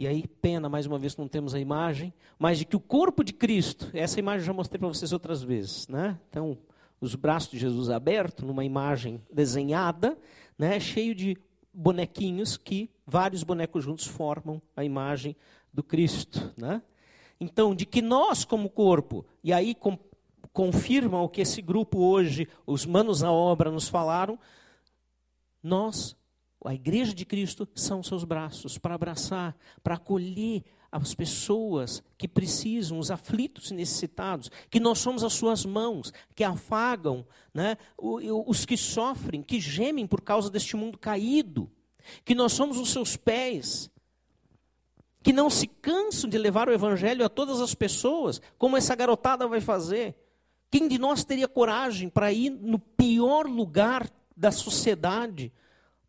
E aí, pena, mais uma vez, não temos a imagem, mas de que o corpo de Cristo, essa imagem eu já mostrei para vocês outras vezes, né? Então, os braços de Jesus abertos, numa imagem desenhada, né, cheio de bonequinhos que vários bonecos juntos formam a imagem do Cristo, né? Então, de que nós como corpo, e aí com, confirma o que esse grupo hoje, os manos à obra nos falaram, nós, a igreja de Cristo, são seus braços para abraçar, para acolher as pessoas que precisam, os aflitos e necessitados, que nós somos as suas mãos, que afagam né, os que sofrem, que gemem por causa deste mundo caído, que nós somos os seus pés, que não se cansam de levar o evangelho a todas as pessoas, como essa garotada vai fazer. Quem de nós teria coragem para ir no pior lugar da sociedade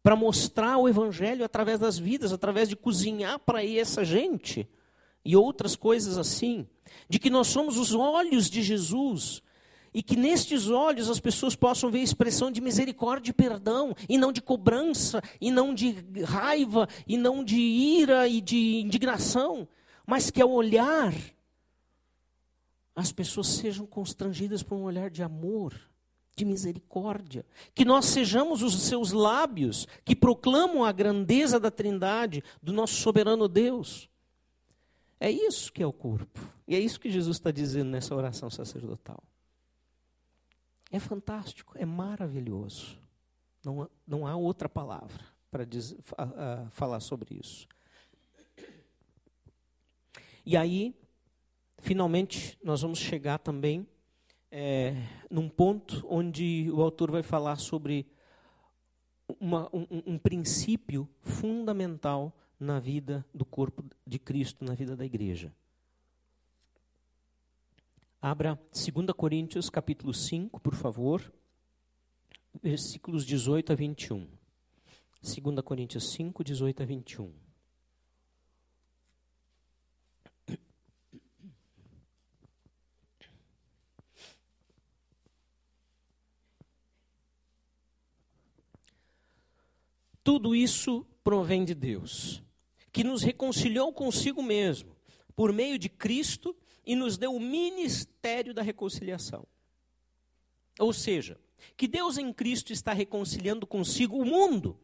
para mostrar o evangelho através das vidas, através de cozinhar para essa gente e outras coisas assim, de que nós somos os olhos de Jesus e que nestes olhos as pessoas possam ver a expressão de misericórdia e perdão, e não de cobrança, e não de raiva, e não de ira e de indignação, mas que ao olhar as pessoas sejam constrangidas por um olhar de amor de misericórdia. Que nós sejamos os seus lábios que proclamam a grandeza da Trindade, do nosso soberano Deus. É isso que é o corpo. E é isso que Jesus está dizendo nessa oração sacerdotal. É fantástico, é maravilhoso. Não, não há outra palavra para falar sobre isso. E aí, finalmente, nós vamos chegar também é, num ponto onde o autor vai falar sobre uma, um, um princípio fundamental na vida do corpo de Cristo, na vida da igreja. Abra 2 Coríntios capítulo 5, por favor, versículos 18 a 21. 2 Coríntios 5, 18 a 21. Tudo isso provém de Deus, que nos reconciliou consigo mesmo, por meio de Cristo, e nos deu o ministério da reconciliação. Ou seja, que Deus em Cristo está reconciliando consigo o mundo,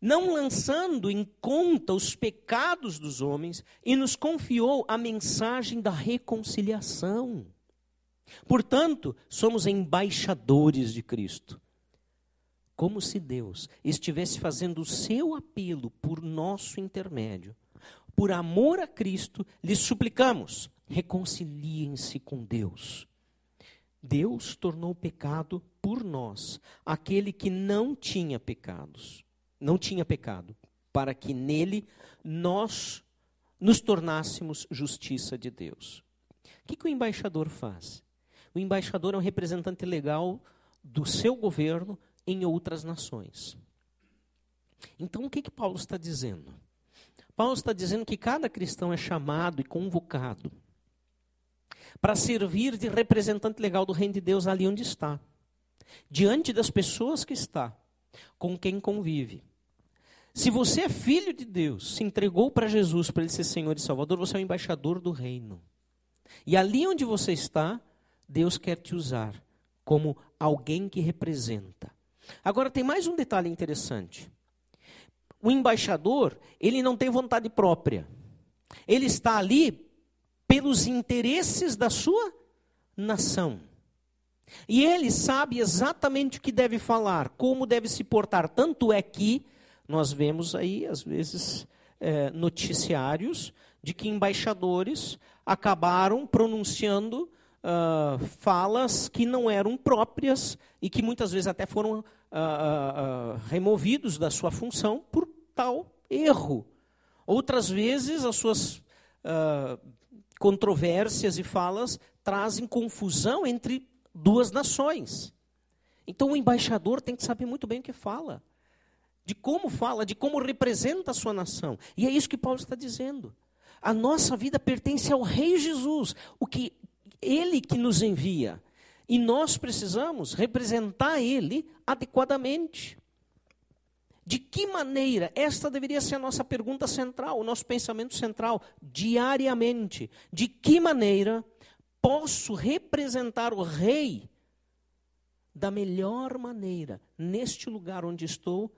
não lançando em conta os pecados dos homens, e nos confiou a mensagem da reconciliação. Portanto, somos embaixadores de Cristo como se Deus estivesse fazendo o seu apelo por nosso intermédio. Por amor a Cristo, lhes suplicamos: reconciliem-se com Deus. Deus tornou pecado por nós, aquele que não tinha pecados, não tinha pecado, para que nele nós nos tornássemos justiça de Deus. O que, que o embaixador faz? O embaixador é um representante legal do seu governo em outras nações. Então, o que, que Paulo está dizendo? Paulo está dizendo que cada cristão é chamado e convocado para servir de representante legal do reino de Deus ali onde está, diante das pessoas que está, com quem convive. Se você é filho de Deus, se entregou para Jesus para ele ser Senhor e Salvador, você é o embaixador do reino. E ali onde você está, Deus quer te usar como alguém que representa Agora tem mais um detalhe interessante. O embaixador, ele não tem vontade própria. Ele está ali pelos interesses da sua nação. E ele sabe exatamente o que deve falar, como deve se portar. Tanto é que nós vemos aí, às vezes, é, noticiários de que embaixadores acabaram pronunciando uh, falas que não eram próprias e que muitas vezes até foram uh, uh, removidos da sua função por tal erro. Outras vezes as suas controvérsias e falas trazem confusão entre duas nações. Então o embaixador tem que saber muito bem o que fala, de como fala, de como representa a sua nação. E é isso que Paulo está dizendo. A nossa vida pertence ao Rei Jesus. O que Ele que nos envia. E nós precisamos representar Ele adequadamente. De que maneira? Esta deveria ser a nossa pergunta central, o nosso pensamento central, diariamente. De que maneira posso representar o Rei da melhor maneira neste lugar onde estou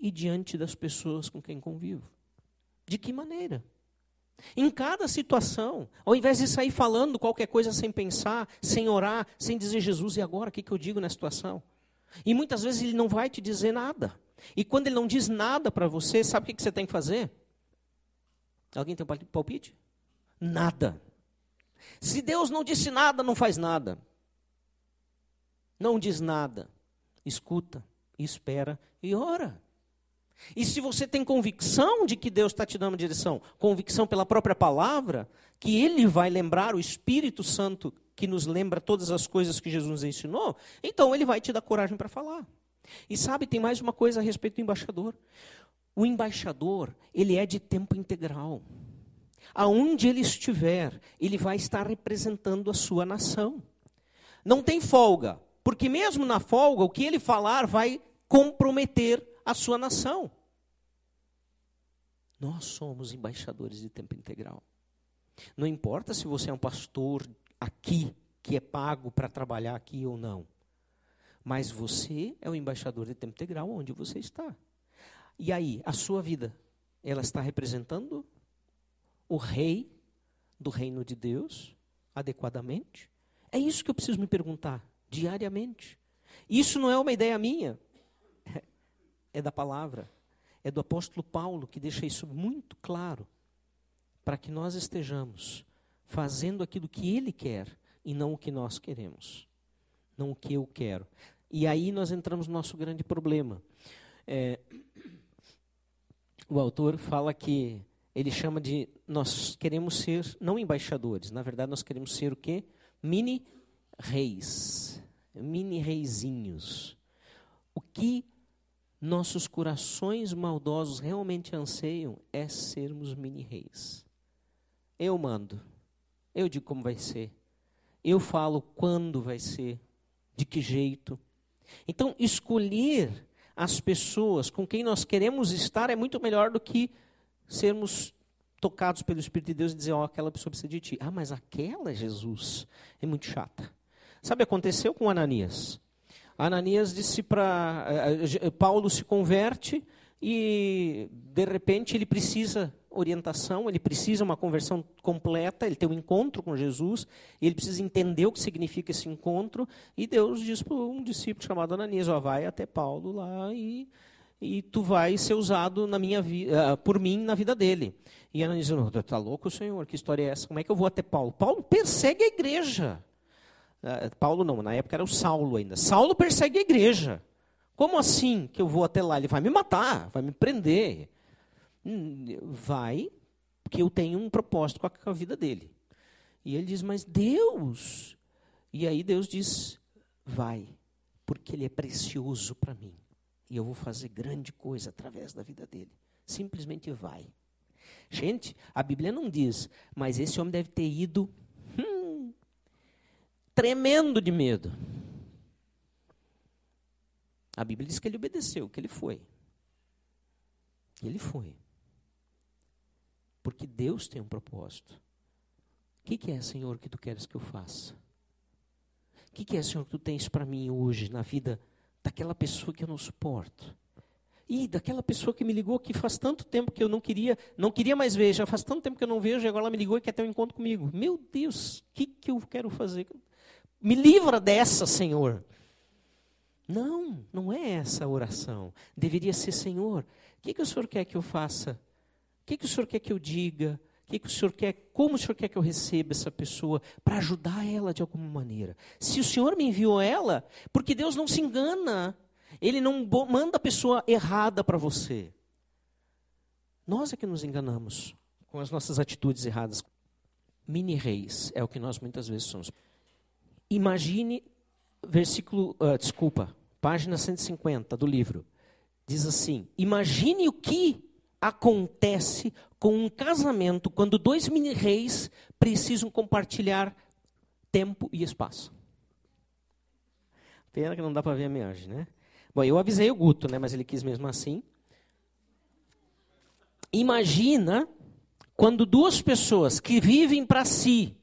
e diante das pessoas com quem convivo? De que maneira? Em cada situação, ao invés de sair falando qualquer coisa sem pensar, sem orar, sem dizer Jesus, e agora o que, que eu digo na situação? E muitas vezes ele não vai te dizer nada. E quando ele não diz nada para você, sabe o que, que você tem que fazer? Alguém tem um palpite? Nada. Se Deus não disse nada, não faz nada. Não diz nada. Escuta, espera e ora. E se você tem convicção de que Deus está te dando direção, convicção pela própria palavra, que Ele vai lembrar, o Espírito Santo que nos lembra todas as coisas que Jesus ensinou, então Ele vai te dar coragem para falar. E sabe, tem mais uma coisa a respeito do embaixador. O embaixador, ele é de tempo integral. Aonde ele estiver, ele vai estar representando a sua nação. Não tem folga, porque mesmo na folga, o que ele falar vai comprometer a sua nação. Nós somos embaixadores de tempo integral. Não importa se você é um pastor aqui, que é pago para trabalhar aqui ou não. Mas você é o embaixador de tempo integral onde você está. E aí, a sua vida, ela está representando o rei do reino de Deus adequadamente? É isso que eu preciso me perguntar diariamente. Isso não é uma ideia minha é da palavra, é do apóstolo Paulo que deixa isso muito claro, para que nós estejamos fazendo aquilo que ele quer e não o que nós queremos, não o que eu quero. E aí nós entramos no nosso grande problema. É, o autor fala que ele chama de nós queremos ser não embaixadores, na verdade nós queremos ser o quê? Mini reis, mini reizinhos. O que nossos corações maldosos realmente anseiam é sermos mini-reis. Eu mando, eu digo como vai ser, eu falo quando vai ser, de que jeito. Então, escolher as pessoas com quem nós queremos estar é muito melhor do que sermos tocados pelo Espírito de Deus e dizer, ó, oh, aquela pessoa precisa de ti. Ah, mas aquela, Jesus, é muito chata. Sabe, aconteceu com Ananias. Ananias disse para. Eh, eh, Paulo se converte e, de repente, ele precisa orientação, ele precisa uma conversão completa, ele tem um encontro com Jesus, ele precisa entender o que significa esse encontro, e Deus diz para um discípulo chamado Ananias, ó, vai até Paulo lá e, e tu vai ser usado na minha vida, por mim na vida dele. E Ananias diz, está louco, Senhor, que história é essa? Como é que eu vou até Paulo? Paulo persegue a igreja. Ah, Paulo não, na época era o Saulo ainda. Saulo persegue a igreja. Como assim que eu vou até lá? Ele vai me matar, vai me prender. Hum, vai, porque eu tenho um propósito com a, com a vida dele. E ele diz, mas Deus. E aí Deus diz, vai, porque ele é precioso para mim. E eu vou fazer grande coisa através da vida dele. Simplesmente vai. Gente, a Bíblia não diz, mas esse homem deve ter ido tremendo de medo. A Bíblia diz que ele obedeceu, que ele foi. Ele foi. Porque Deus tem um propósito. O que, que, é, Senhor, que tu queres que eu faça? O que, que é, Senhor, que tu tens para mim hoje, na vida daquela pessoa que eu não suporto? E daquela pessoa que me ligou que faz tanto tempo que eu não queria, não queria mais ver, já faz tanto tempo que eu não vejo, e agora ela me ligou e quer ter um encontro comigo. Meu Deus, o que, que eu quero fazer? Me livra dessa, Senhor. Não, não é essa a oração. Deveria ser, Senhor, o que, que o Senhor quer que eu faça? O que, que o Senhor quer que eu diga? O que, que o Senhor quer, como o Senhor quer que eu receba essa pessoa para ajudar ela de alguma maneira? Se o Senhor me enviou ela, porque Deus não se engana, Ele não manda a pessoa errada para você. Nós é que nos enganamos com as nossas atitudes erradas. Mini reis é o que nós muitas vezes somos. Imagine, versículo, uh, desculpa, página 150 do livro. Diz assim: Imagine o que acontece com um casamento quando dois mini-reis precisam compartilhar tempo e espaço. Pena que não dá para ver a imagem, né? Bom, eu avisei o Guto, né? Mas ele quis mesmo assim. Imagina quando duas pessoas que vivem para si,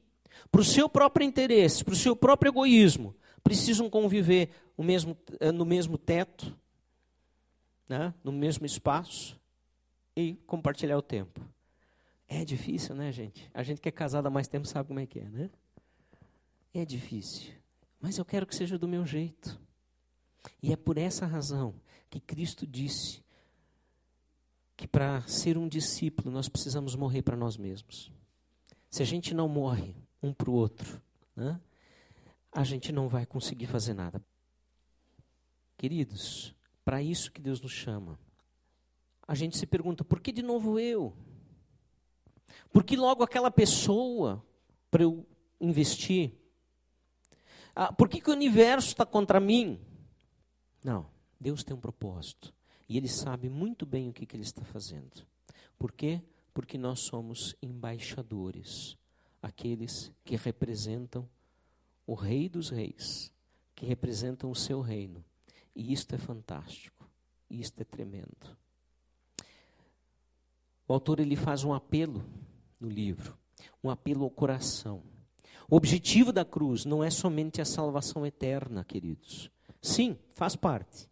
para o seu próprio interesse, para o seu próprio egoísmo, precisam conviver mesmo, eh, no mesmo teto, né? no mesmo espaço e compartilhar o tempo. É difícil, né, gente? A gente que é casado há mais tempo sabe como é que é, né? É difícil. Mas eu quero que seja do meu jeito. E é por essa razão que Cristo disse que para ser um discípulo nós precisamos morrer para nós mesmos. Se a gente não morre um para o outro, né, a gente não vai conseguir fazer nada. Queridos, para isso que Deus nos chama. A gente se pergunta: por que de novo eu? Por que logo aquela pessoa para eu investir? Ah, por que, que o universo está contra mim? Não, Deus tem um propósito. E Ele sabe muito bem o que, que Ele está fazendo. Por quê? Porque nós somos embaixadores, aqueles que representam o Rei dos Reis, que representam o seu reino. E isto é fantástico, isto é tremendo. O autor ele faz um apelo no livro, um apelo ao coração. O objetivo da cruz não é somente a salvação eterna, queridos. Sim, faz parte.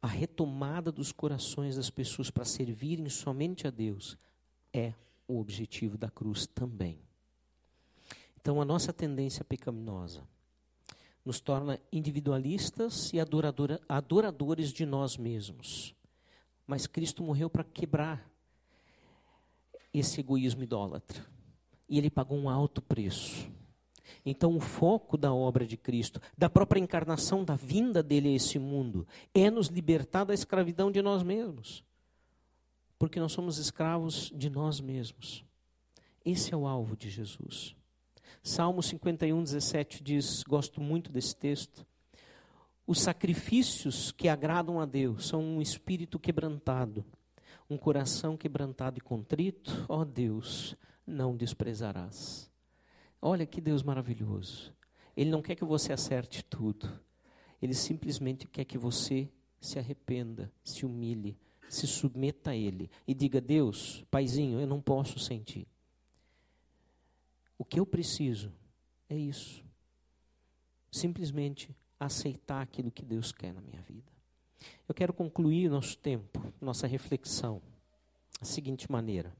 A retomada dos corações das pessoas para servirem somente a Deus é o objetivo da cruz também. Então, a nossa tendência pecaminosa nos torna individualistas e adoradores de nós mesmos. Mas Cristo morreu para quebrar esse egoísmo idólatra. E ele pagou um alto preço. Então, o foco da obra de Cristo, da própria encarnação, da vinda dele a esse mundo, é nos libertar da escravidão de nós mesmos. Porque nós somos escravos de nós mesmos. Esse é o alvo de Jesus. Salmo 51, 17 diz: gosto muito desse texto. Os sacrifícios que agradam a Deus são um espírito quebrantado, um coração quebrantado e contrito, ó Deus, não desprezarás. Olha que Deus maravilhoso. Ele não quer que você acerte tudo. Ele simplesmente quer que você se arrependa, se humilhe, se submeta a Ele e diga: Deus, Paizinho, eu não posso sentir. O que eu preciso é isso. Simplesmente aceitar aquilo que Deus quer na minha vida. Eu quero concluir nosso tempo, nossa reflexão, da seguinte maneira: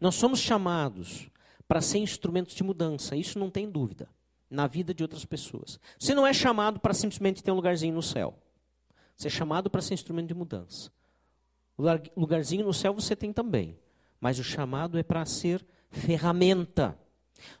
nós somos chamados para ser instrumentos de mudança, isso não tem dúvida, na vida de outras pessoas. Você não é chamado para simplesmente ter um lugarzinho no céu. Você é chamado para ser instrumento de mudança. Lugarzinho no céu você tem também, mas o chamado é para ser ferramenta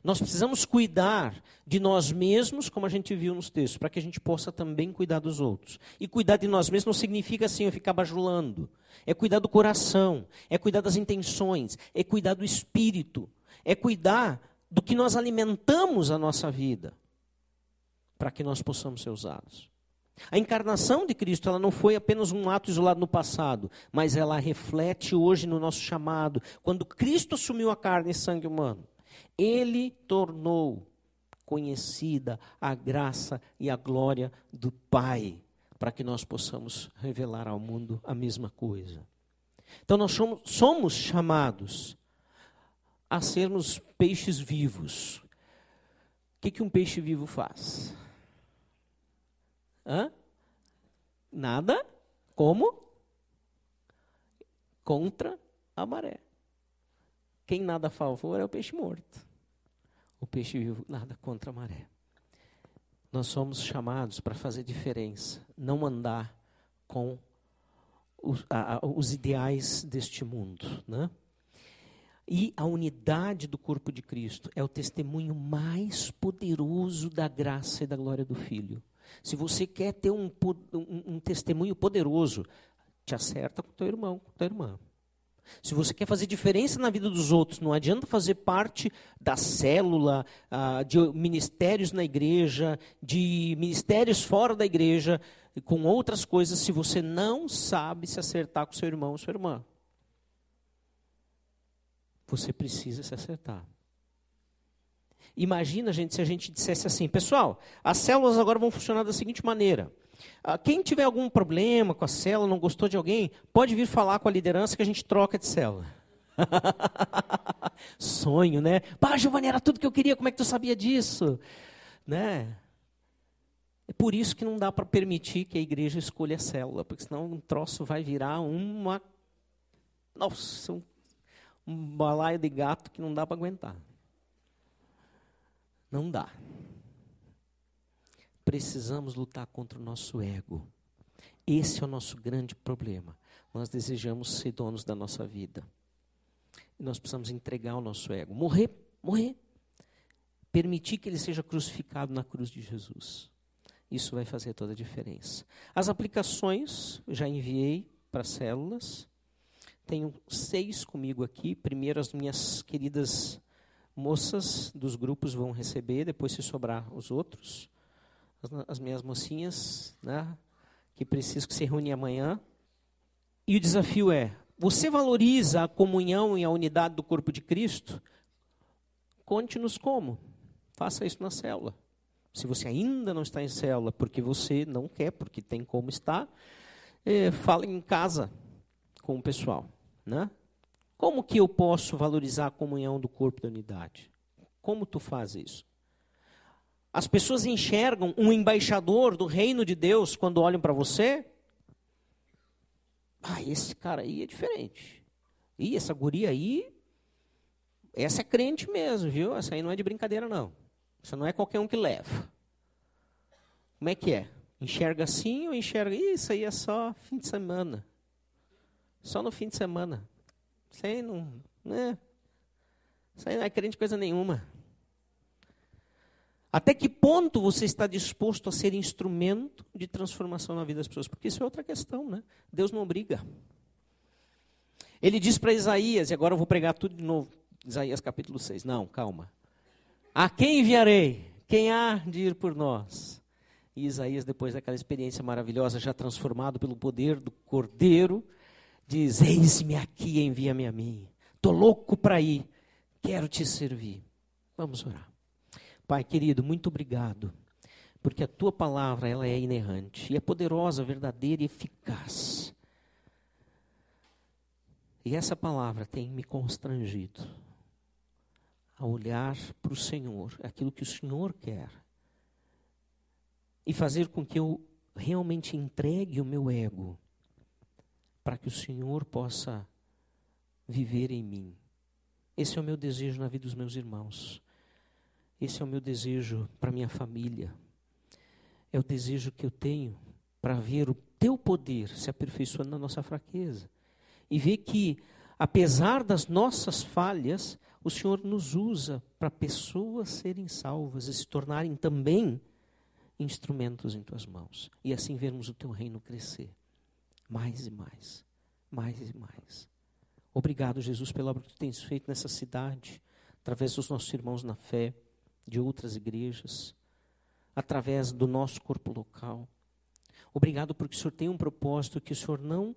nós precisamos cuidar de nós mesmos, como a gente viu nos textos, para que a gente possa também cuidar dos outros. E cuidar de nós mesmos não significa assim eu ficar bajulando. É cuidar do coração, é cuidar das intenções, é cuidar do espírito, é cuidar do que nós alimentamos a nossa vida, para que nós possamos ser usados. A encarnação de Cristo ela não foi apenas um ato isolado no passado, mas ela reflete hoje no nosso chamado. Quando Cristo assumiu a carne e sangue humano, ele tornou conhecida a graça e a glória do Pai, para que nós possamos revelar ao mundo a mesma coisa. Então, nós somos, chamados a sermos peixes vivos. O que, que um peixe vivo faz? Hã? Nada como contra a maré. Quem nada a favor é o peixe morto. O peixe vivo nada contra a maré. Nós somos chamados para fazer diferença, não andar com os, a, os ideais deste mundo. Né? E a unidade do corpo de Cristo é o testemunho mais poderoso da graça e da glória do Filho. Se você quer ter um, um, um testemunho poderoso, te acerta com teu irmão, com tua irmã. Se você quer fazer diferença na vida dos outros, não adianta fazer parte da célula, ah, de ministérios na igreja, de ministérios fora da igreja, com outras coisas, se você não sabe se acertar com seu irmão ou sua irmã. Você precisa se acertar. Imagina, gente, se a gente dissesse assim, pessoal, as células agora vão funcionar da seguinte maneira. Ah, quem tiver algum problema com a célula, não gostou de alguém, pode vir falar com a liderança que a gente troca de célula. <laughs> Sonho, né? Pá, Giovanni, era tudo que eu queria, como é que tu sabia disso? Né? É por isso que não dá para permitir que a igreja escolha a célula, porque senão um troço vai virar uma. Nossa, um, um balaio de gato que não dá para aguentar. Não dá. Precisamos lutar contra o nosso ego. Esse é o nosso grande problema. Nós desejamos ser donos da nossa vida. Nós precisamos entregar o nosso ego. Morrer, morrer. Permitir que ele seja crucificado na cruz de Jesus. Isso vai fazer toda a diferença. As aplicações, já enviei para as células. Tenho seis comigo aqui. Primeiro, as minhas queridas moças dos grupos vão receber, depois, se sobrar, os outros. As, as minhas mocinhas, né, que precisam que se reúnem amanhã. E o desafio é: você valoriza a comunhão e a unidade do corpo de Cristo? Conte-nos como. Faça isso na célula. Se você ainda não está em célula porque você não quer, porque tem como estar, é, fale em casa com o pessoal. Né? Como que eu posso valorizar a comunhão do corpo da unidade? Como tu faz isso? As pessoas enxergam um embaixador do reino de Deus quando olham para você? Ah, esse cara aí é diferente. E essa guria aí, essa é crente mesmo, viu? Essa aí não é de brincadeira, não. Isso não é qualquer um que leva. Como é que é? Enxerga assim ou enxerga. Isso aí é só fim de semana. Só no fim de semana. Isso aí não. Né? Isso aí não é crente coisa nenhuma. Até que ponto você está disposto a ser instrumento de transformação na vida das pessoas? Porque isso é outra questão, né? Deus não obriga. Ele diz para Isaías, e agora eu vou pregar tudo de novo. Isaías capítulo 6. Não, calma. A quem enviarei? Quem há de ir por nós? E Isaías, depois daquela experiência maravilhosa, já transformado pelo poder do Cordeiro, diz: Eis-me aqui, envia-me a mim. Estou louco para ir, quero te servir. Vamos orar. Pai querido, muito obrigado, porque a tua palavra ela é inerrante, e é poderosa, verdadeira e eficaz. E essa palavra tem me constrangido a olhar para o Senhor, aquilo que o Senhor quer, e fazer com que eu realmente entregue o meu ego, para que o Senhor possa viver em mim. Esse é o meu desejo na vida dos meus irmãos. Esse é o meu desejo para minha família. É o desejo que eu tenho para ver o teu poder se aperfeiçoando na nossa fraqueza. E ver que, apesar das nossas falhas, o Senhor nos usa para pessoas serem salvas e se tornarem também instrumentos em tuas mãos. E assim vermos o teu reino crescer. Mais e mais. Mais e mais. Obrigado, Jesus, pela obra que tu tens feito nessa cidade, através dos nossos irmãos na fé, de outras igrejas, através do nosso corpo local. Obrigado porque o Senhor tem um propósito que o Senhor não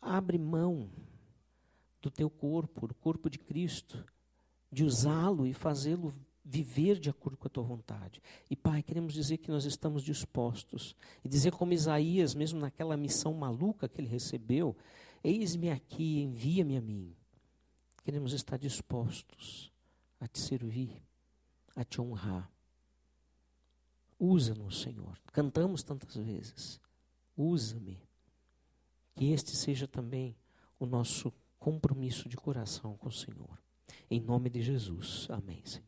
abre mão do teu corpo, do corpo de Cristo, de usá-lo e fazê-lo viver de acordo com a tua vontade. E Pai, queremos dizer que nós estamos dispostos e dizer como Isaías, mesmo naquela missão maluca que ele recebeu, eis-me aqui, envia-me a mim. Queremos estar dispostos a te servir, a te honrar. Usa-nos, Senhor. Cantamos tantas vezes. Usa-me. Que este seja também o nosso compromisso de coração com o Senhor. Em nome de Jesus. Amém, Senhor.